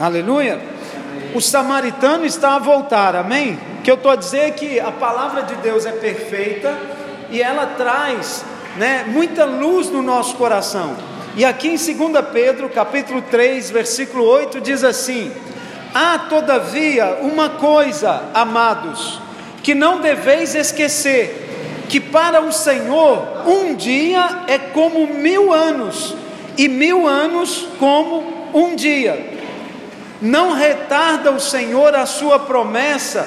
Aleluia. O samaritano está a voltar, amém? O que eu estou a dizer é que a palavra de Deus é perfeita e ela traz né, muita luz no nosso coração. E aqui em 2 Pedro, capítulo 3, versículo 8, diz assim: Há todavia uma coisa, amados, que não deveis esquecer: que para o Senhor um dia é como mil anos, e mil anos como um dia. Não retarda o Senhor a sua promessa,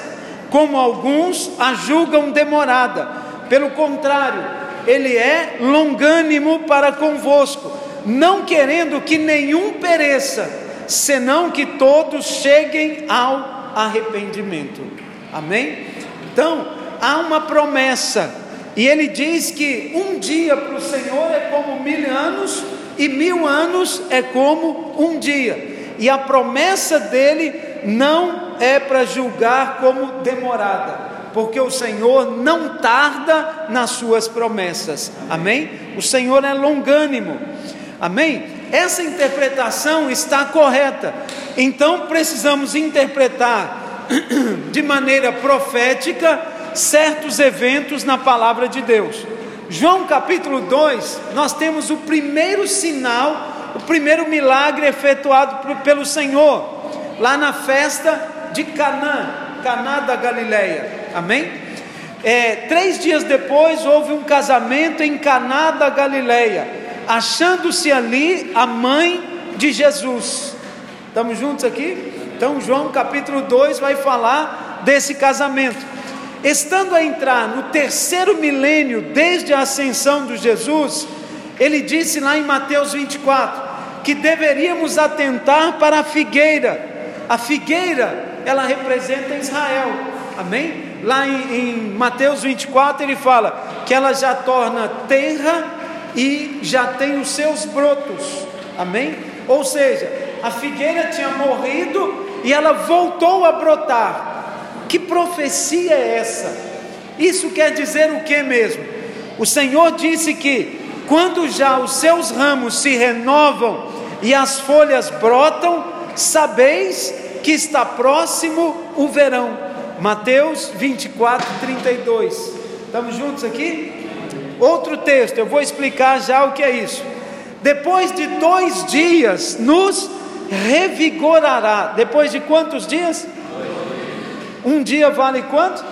como alguns a julgam demorada. Pelo contrário, Ele é longânimo para convosco, não querendo que nenhum pereça, senão que todos cheguem ao arrependimento. Amém? Então, há uma promessa, e ele diz que um dia para o Senhor é como mil anos, e mil anos é como um dia e a promessa dele não é para julgar como demorada, porque o Senhor não tarda nas suas promessas, amém? O Senhor é longânimo, amém? Essa interpretação está correta, então precisamos interpretar de maneira profética certos eventos na palavra de Deus. João capítulo 2, nós temos o primeiro sinal o primeiro milagre efetuado pelo Senhor, lá na festa de Canaã, Caná da Galileia. Amém? É, três dias depois houve um casamento em Caná da Galileia, achando-se ali a mãe de Jesus. Estamos juntos aqui? Então João capítulo 2 vai falar desse casamento. Estando a entrar no terceiro milênio desde a ascensão de Jesus, ele disse lá em Mateus 24: que deveríamos atentar para a figueira. A figueira, ela representa Israel, amém? Lá em, em Mateus 24 ele fala que ela já torna terra e já tem os seus brotos, amém? Ou seja, a figueira tinha morrido e ela voltou a brotar. Que profecia é essa? Isso quer dizer o que mesmo? O Senhor disse que quando já os seus ramos se renovam e as folhas brotam, sabeis que está próximo o verão. Mateus 24, 32. Estamos juntos aqui? Outro texto, eu vou explicar já o que é isso. Depois de dois dias, nos revigorará. Depois de quantos dias? Um dia vale quanto?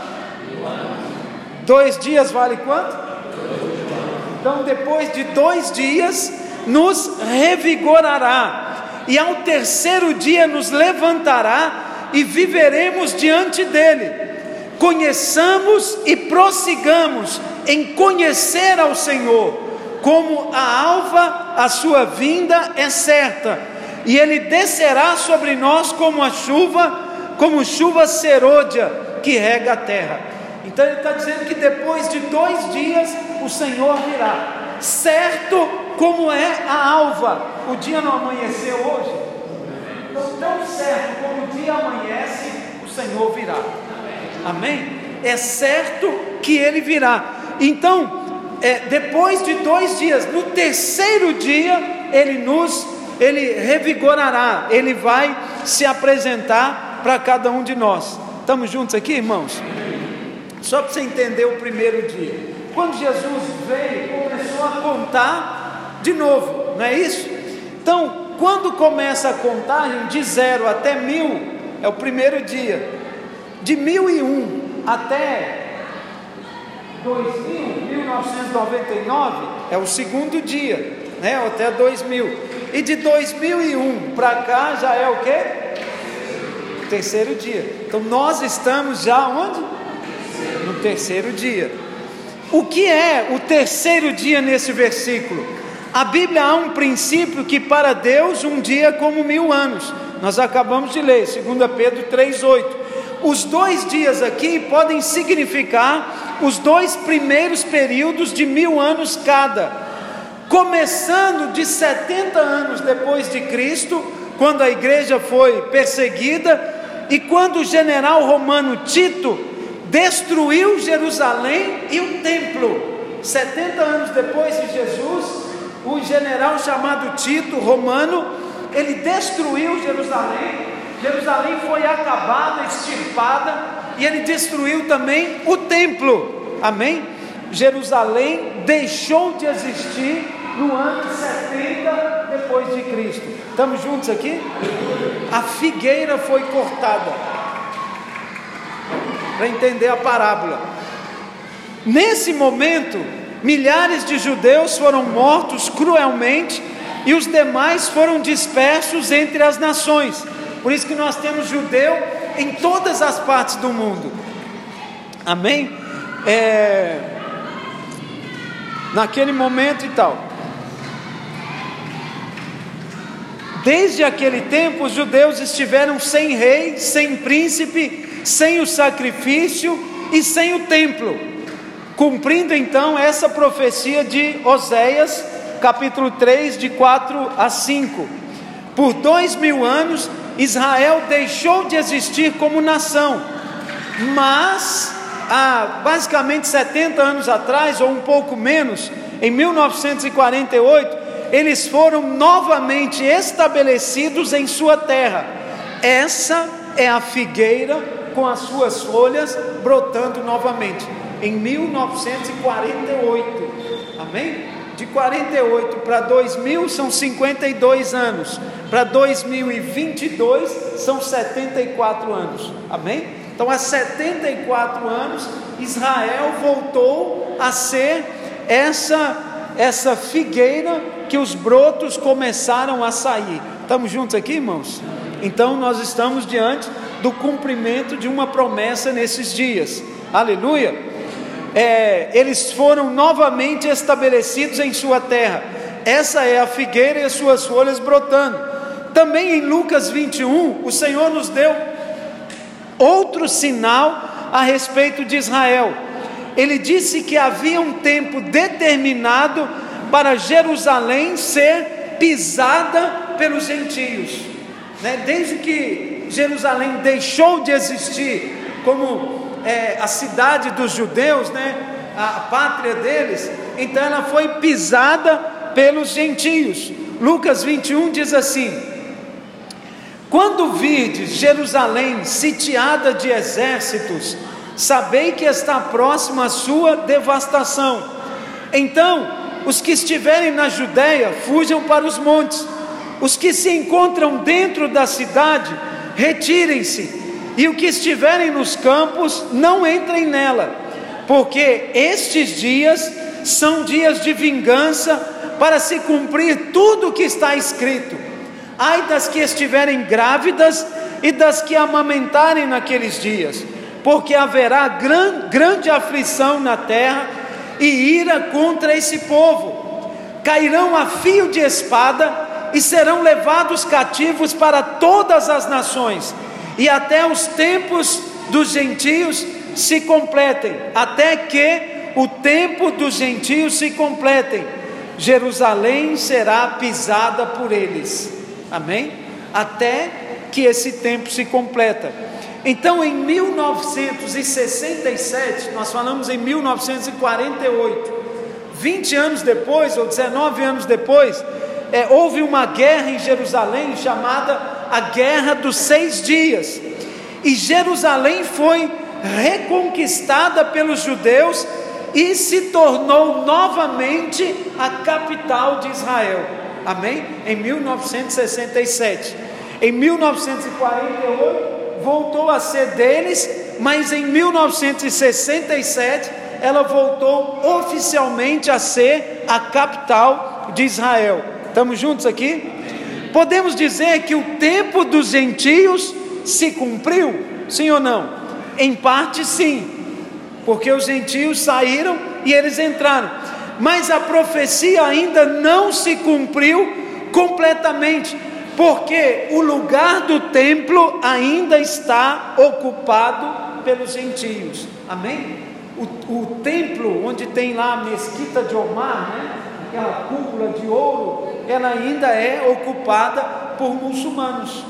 Dois dias vale quanto? Então, depois de dois dias, nos revigorará, e ao terceiro dia nos levantará e viveremos diante dele. Conheçamos e prossigamos em conhecer ao Senhor, como a alva, a sua vinda é certa, e ele descerá sobre nós como a chuva, como chuva serôdia que rega a terra. Então ele está dizendo que depois de dois dias o Senhor virá, certo como é a alva. O dia não amanheceu hoje? Então, tão certo como o dia amanhece, o Senhor virá. Amém? É certo que ele virá. Então, é, depois de dois dias, no terceiro dia, ele nos, ele revigorará, ele vai se apresentar para cada um de nós. Estamos juntos aqui, irmãos? Só para você entender o primeiro dia. Quando Jesus veio, começou a contar de novo, não é isso? Então, quando começa a contagem de zero até mil, é o primeiro dia, de mil e um até 2000, 1999, é o segundo dia, né? até 2000. E de 2001 para cá já é o que? Terceiro dia. Então nós estamos já onde? Terceiro dia. O que é o terceiro dia nesse versículo? A Bíblia há um princípio que para Deus um dia é como mil anos. Nós acabamos de ler, 2 Pedro 3,8. Os dois dias aqui podem significar os dois primeiros períodos de mil anos cada. Começando de 70 anos depois de Cristo, quando a igreja foi perseguida, e quando o general romano Tito destruiu Jerusalém e o templo. 70 anos depois de Jesus, um general chamado Tito, romano, ele destruiu Jerusalém, Jerusalém foi acabada, extirpada, e ele destruiu também o templo, amém? Jerusalém deixou de existir no ano 70 depois de Cristo. Estamos juntos aqui? A figueira foi cortada. Para entender a parábola. Nesse momento, milhares de judeus foram mortos cruelmente e os demais foram dispersos entre as nações. Por isso que nós temos judeu em todas as partes do mundo. Amém? É, naquele momento e tal. Desde aquele tempo, os judeus estiveram sem rei, sem príncipe, sem o sacrifício e sem o templo, cumprindo então essa profecia de Oséias, capítulo 3, de 4 a 5. Por dois mil anos, Israel deixou de existir como nação, mas há basicamente 70 anos atrás, ou um pouco menos, em 1948, eles foram novamente estabelecidos em sua terra. Essa é a figueira com as suas folhas brotando novamente, em 1948. Amém? De 48 para 2000 são 52 anos, para 2022 são 74 anos. Amém? Então, há 74 anos, Israel voltou a ser essa essa figueira que os brotos começaram a sair. Estamos juntos aqui, irmãos? Então nós estamos diante do cumprimento de uma promessa nesses dias. Aleluia! É, eles foram novamente estabelecidos em sua terra. Essa é a figueira e as suas folhas brotando. Também em Lucas 21, o Senhor nos deu outro sinal a respeito de Israel ele disse que havia um tempo determinado para Jerusalém ser pisada pelos gentios. Né? Desde que Jerusalém deixou de existir como é, a cidade dos judeus, né? a pátria deles, então ela foi pisada pelos gentios. Lucas 21 diz assim: Quando virdes Jerusalém sitiada de exércitos, sabei que está próxima a sua devastação. Então, os que estiverem na Judéia, fujam para os montes. Os que se encontram dentro da cidade, retirem-se. E os que estiverem nos campos, não entrem nela, porque estes dias são dias de vingança para se cumprir tudo o que está escrito. Ai das que estiverem grávidas e das que amamentarem naqueles dias porque haverá gran, grande aflição na terra e ira contra esse povo. Cairão a fio de espada e serão levados cativos para todas as nações, e até os tempos dos gentios se completem, até que o tempo dos gentios se completem. Jerusalém será pisada por eles. Amém? Até que esse tempo se completa. Então, em 1967, nós falamos em 1948, 20 anos depois, ou 19 anos depois, é, houve uma guerra em Jerusalém chamada a Guerra dos Seis Dias, e Jerusalém foi reconquistada pelos judeus e se tornou novamente a capital de Israel. Amém? Em 1967. Em 1948, voltou a ser deles, mas em 1967 ela voltou oficialmente a ser a capital de Israel. Estamos juntos aqui? Podemos dizer que o tempo dos gentios se cumpriu? Sim ou não? Em parte sim, porque os gentios saíram e eles entraram, mas a profecia ainda não se cumpriu completamente porque o lugar do templo ainda está ocupado pelos gentios. Amém? O, o templo onde tem lá a mesquita de Omar, né? aquela cúpula de ouro, ela ainda é ocupada por muçulmanos.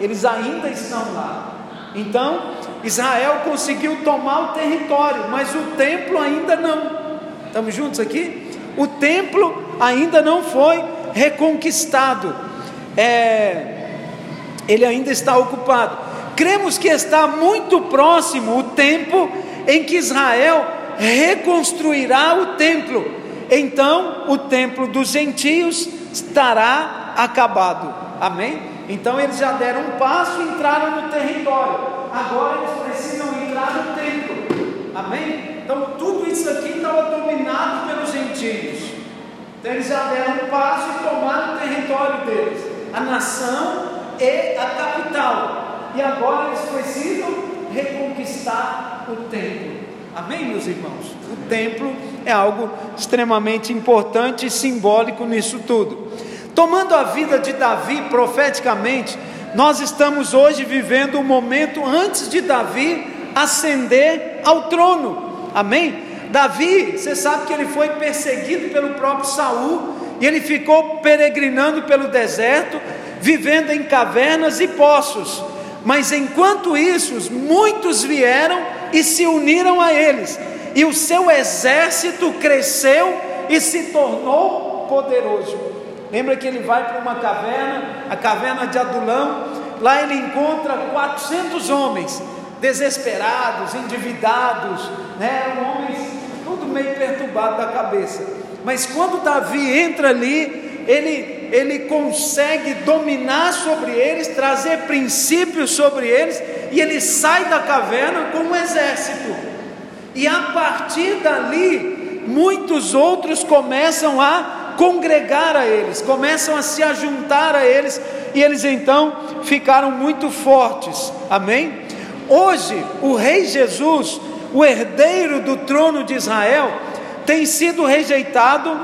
Eles ainda estão lá. Então, Israel conseguiu tomar o território, mas o templo ainda não. Estamos juntos aqui? O templo ainda não foi reconquistado. é, ele ainda está ocupado. Cremos que está muito próximo o tempo em que Israel reconstruirá o templo. Então, o templo dos gentios estará acabado. Amém? Então, eles já deram um passo e entraram no território. Agora eles precisam entrar no templo. Amém? Então, tudo isso aqui estava dominado pelos gentios. Então, eles já deram um passo e tomaram o território deles. A nação e a capital e agora eles precisam reconquistar o templo. Amém, meus irmãos? O templo é algo extremamente importante e simbólico nisso tudo. Tomando a vida de Davi profeticamente, nós estamos hoje vivendo o um momento antes de Davi ascender ao trono. Amém? Davi, você sabe que ele foi perseguido pelo próprio Saul e ele ficou peregrinando pelo deserto, vivendo em cavernas e poços. Mas enquanto isso, muitos vieram e se uniram a eles, e o seu exército cresceu e se tornou poderoso. Lembra que ele vai para uma caverna, a caverna de Adulão, lá ele encontra 400 homens desesperados, endividados, né, homens tudo meio perturbado da cabeça. Mas quando Davi entra ali, ele ele consegue dominar sobre eles, trazer princípios sobre eles, e ele sai da caverna com um exército. E a partir dali, muitos outros começam a congregar a eles, começam a se ajuntar a eles, e eles então ficaram muito fortes. Amém? Hoje, o rei Jesus, o herdeiro do trono de Israel, tem sido rejeitado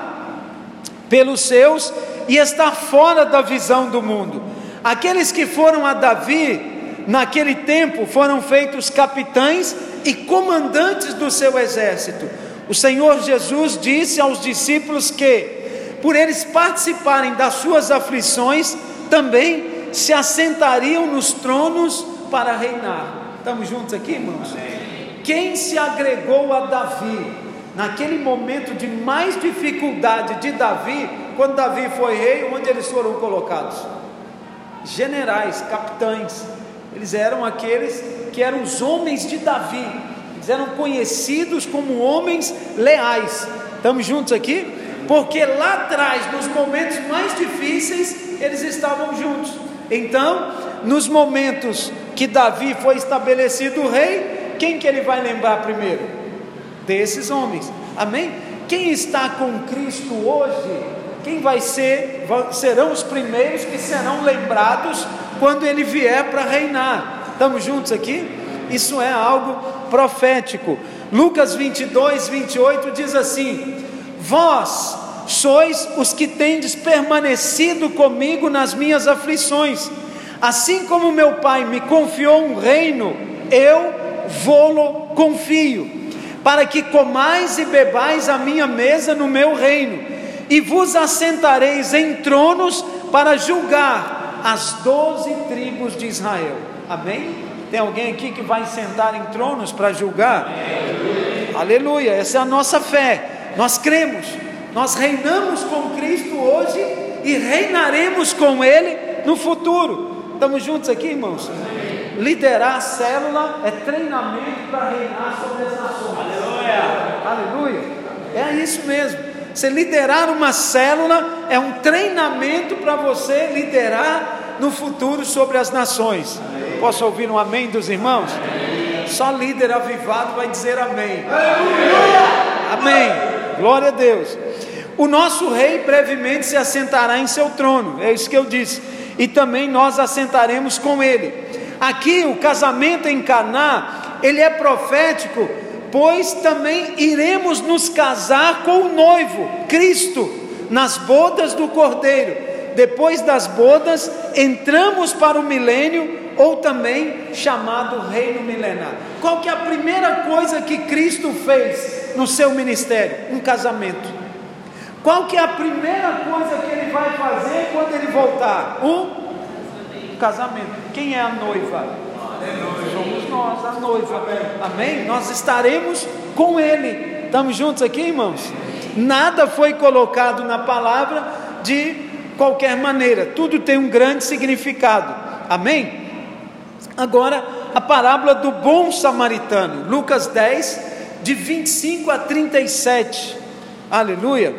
pelos seus e está fora da visão do mundo. Aqueles que foram a Davi, naquele tempo, foram feitos capitães e comandantes do seu exército. O Senhor Jesus disse aos discípulos que, por eles participarem das suas aflições, também se assentariam nos tronos para reinar. Estamos juntos aqui, irmãos? Quem se agregou a Davi naquele momento de mais dificuldade de Davi quando Davi foi rei, onde eles foram colocados? Generais, capitães. Eles eram aqueles que eram os homens de Davi. Eles eram conhecidos como homens leais. Estamos juntos aqui? Porque lá atrás, nos momentos mais difíceis, eles estavam juntos. Então, nos momentos que Davi foi estabelecido rei, quem que ele vai lembrar primeiro? Desses homens. Amém? Quem está com Cristo hoje quem vai ser, serão os primeiros que serão lembrados quando ele vier para reinar. Estamos juntos aqui? Isso é algo profético. Lucas 22, 28 diz assim: Vós sois os que tendes permanecido comigo nas minhas aflições, assim como meu Pai me confiou um reino, eu vou-lo confio, para que comais e bebais a minha mesa no meu reino e vos assentareis em tronos para julgar as doze tribos de Israel. Amém? Tem alguém aqui que vai sentar em tronos para julgar? Aleluia. Aleluia, essa é a nossa fé. Nós cremos, nós reinamos com Cristo hoje e reinaremos com Ele no futuro. Estamos juntos aqui, irmãos? Liderar a célula é treinamento para reinar sobre as nações. Aleluia. Aleluia. É isso mesmo. Você liderar uma célula é um treinamento para você liderar no futuro sobre as nações. Amém. Posso ouvir um amém dos irmãos? Amém. Só líder avivado vai dizer amém. Amém. Glória a Deus. O nosso rei brevemente se assentará em seu trono, é isso que eu disse, e também nós assentaremos com ele. Aqui o casamento em Caná, ele é profético pois também iremos nos casar com o noivo, Cristo, nas bodas do Cordeiro. Depois das bodas, entramos para o milênio, ou também chamado reino milenar. Qual que é a primeira coisa que Cristo fez no seu ministério? Um casamento. Qual que é a primeira coisa que ele vai fazer quando ele voltar? Um casamento. Quem é a noiva? Somos nós, a noiva. Amém? Nós estaremos com Ele. Estamos juntos aqui, irmãos? Nada foi colocado na palavra de qualquer maneira, tudo tem um grande significado. Amém? Agora, a parábola do bom samaritano, Lucas 10, de 25 a 37. Aleluia.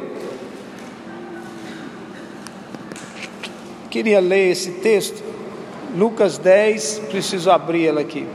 Queria ler esse texto. Lucas 10, preciso abrir ela aqui.